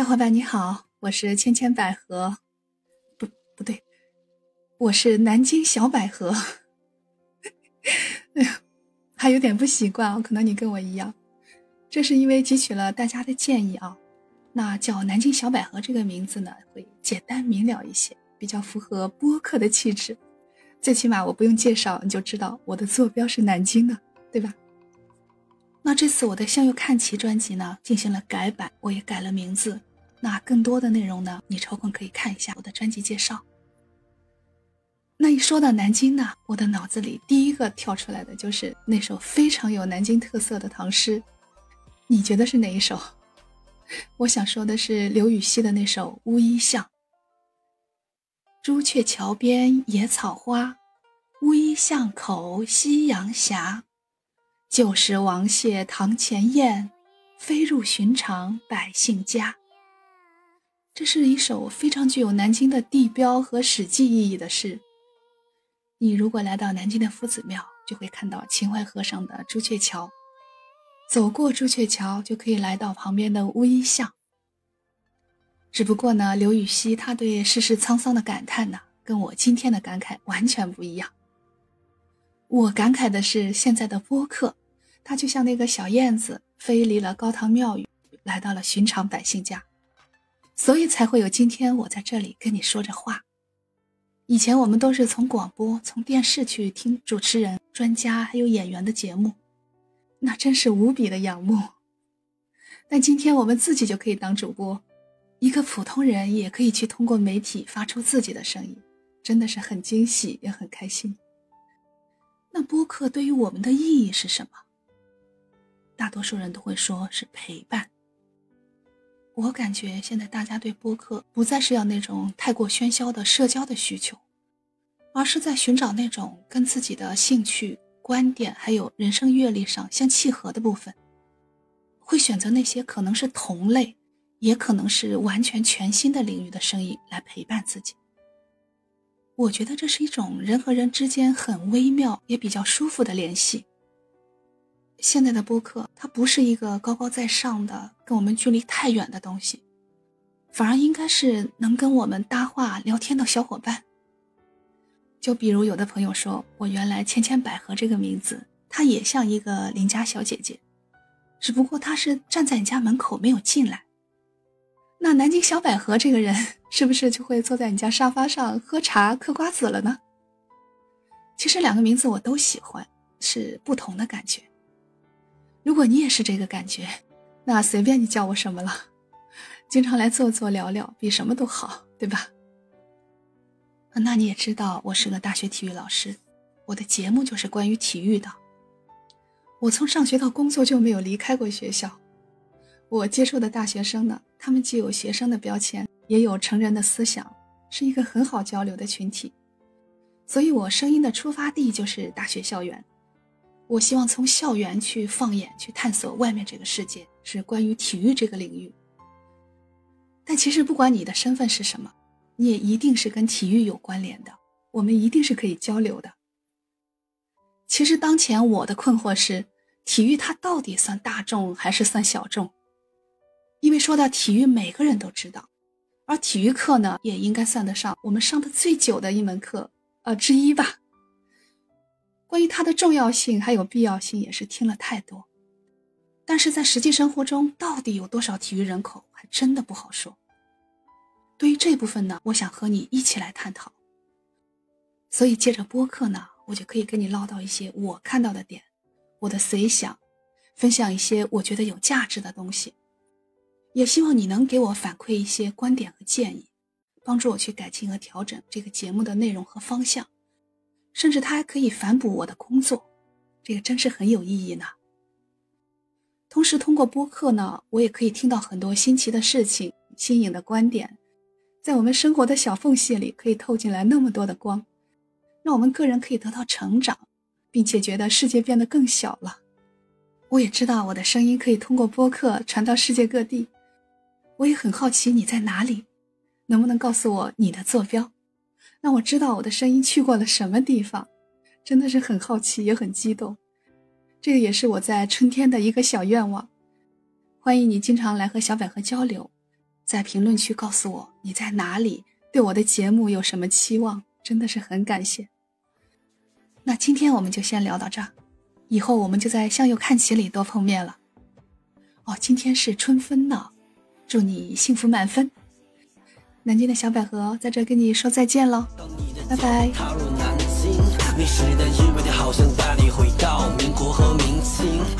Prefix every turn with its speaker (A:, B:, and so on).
A: 小伙伴你好，我是千千百合，不不对，我是南京小百合。哎呀，还有点不习惯啊，可能你跟我一样。这是因为汲取了大家的建议啊，那叫南京小百合这个名字呢，会简单明了一些，比较符合播客的气质。最起码我不用介绍，你就知道我的坐标是南京的，对吧？那这次我的《向右看齐》专辑呢，进行了改版，我也改了名字。那更多的内容呢，你抽空可以看一下我的专辑介绍。那一说到南京呢，我的脑子里第一个跳出来的就是那首非常有南京特色的唐诗。你觉得是哪一首？我想说的是刘禹锡的那首《乌衣巷》。朱雀桥边野草花，乌衣巷口夕阳斜。旧时王谢堂前燕，飞入寻常百姓家。这是一首非常具有南京的地标和史记意义的诗。你如果来到南京的夫子庙，就会看到秦淮河上的朱雀桥。走过朱雀桥，就可以来到旁边的乌衣巷。只不过呢，刘禹锡他对世事沧桑的感叹呢，跟我今天的感慨完全不一样。我感慨的是现在的播客。它就像那个小燕子飞离了高堂庙宇，来到了寻常百姓家，所以才会有今天我在这里跟你说着话。以前我们都是从广播、从电视去听主持人、专家还有演员的节目，那真是无比的仰慕。但今天我们自己就可以当主播，一个普通人也可以去通过媒体发出自己的声音，真的是很惊喜也很开心。那播客对于我们的意义是什么？大多数人都会说是陪伴。我感觉现在大家对播客不再是要那种太过喧嚣的社交的需求，而是在寻找那种跟自己的兴趣、观点还有人生阅历上相契合的部分，会选择那些可能是同类，也可能是完全全新的领域的声音来陪伴自己。我觉得这是一种人和人之间很微妙也比较舒服的联系。现在的播客，它不是一个高高在上的、跟我们距离太远的东西，反而应该是能跟我们搭话聊天的小伙伴。就比如有的朋友说，我原来千千百合这个名字，它也像一个邻家小姐姐，只不过她是站在你家门口没有进来。那南京小百合这个人，是不是就会坐在你家沙发上喝茶嗑瓜子了呢？其实两个名字我都喜欢，是不同的感觉。如果你也是这个感觉，那随便你叫我什么了，经常来坐坐聊聊，比什么都好，对吧？那你也知道，我是个大学体育老师，我的节目就是关于体育的。我从上学到工作就没有离开过学校，我接触的大学生呢，他们既有学生的标签，也有成人的思想，是一个很好交流的群体，所以我声音的出发地就是大学校园。我希望从校园去放眼去探索外面这个世界，是关于体育这个领域。但其实不管你的身份是什么，你也一定是跟体育有关联的，我们一定是可以交流的。其实当前我的困惑是，体育它到底算大众还是算小众？因为说到体育，每个人都知道，而体育课呢，也应该算得上我们上的最久的一门课，呃之一吧。关于它的重要性还有必要性，也是听了太多，但是在实际生活中，到底有多少体育人口，还真的不好说。对于这部分呢，我想和你一起来探讨。所以借着播客呢，我就可以跟你唠叨一些我看到的点，我的随想，分享一些我觉得有价值的东西，也希望你能给我反馈一些观点和建议，帮助我去改进和调整这个节目的内容和方向。甚至它还可以反哺我的工作，这个真是很有意义呢。同时，通过播客呢，我也可以听到很多新奇的事情、新颖的观点，在我们生活的小缝隙里，可以透进来那么多的光，让我们个人可以得到成长，并且觉得世界变得更小了。我也知道我的声音可以通过播客传到世界各地，我也很好奇你在哪里，能不能告诉我你的坐标？让我知道我的声音去过了什么地方，真的是很好奇也很激动。这个也是我在春天的一个小愿望。欢迎你经常来和小百合交流，在评论区告诉我你在哪里，对我的节目有什么期望，真的是很感谢。那今天我们就先聊到这儿，以后我们就在向右看齐里多碰面了。哦，今天是春分呢，祝你幸福满分。南京的小百合在这跟你说再见喽，拜拜。好像带你回到民国和明清。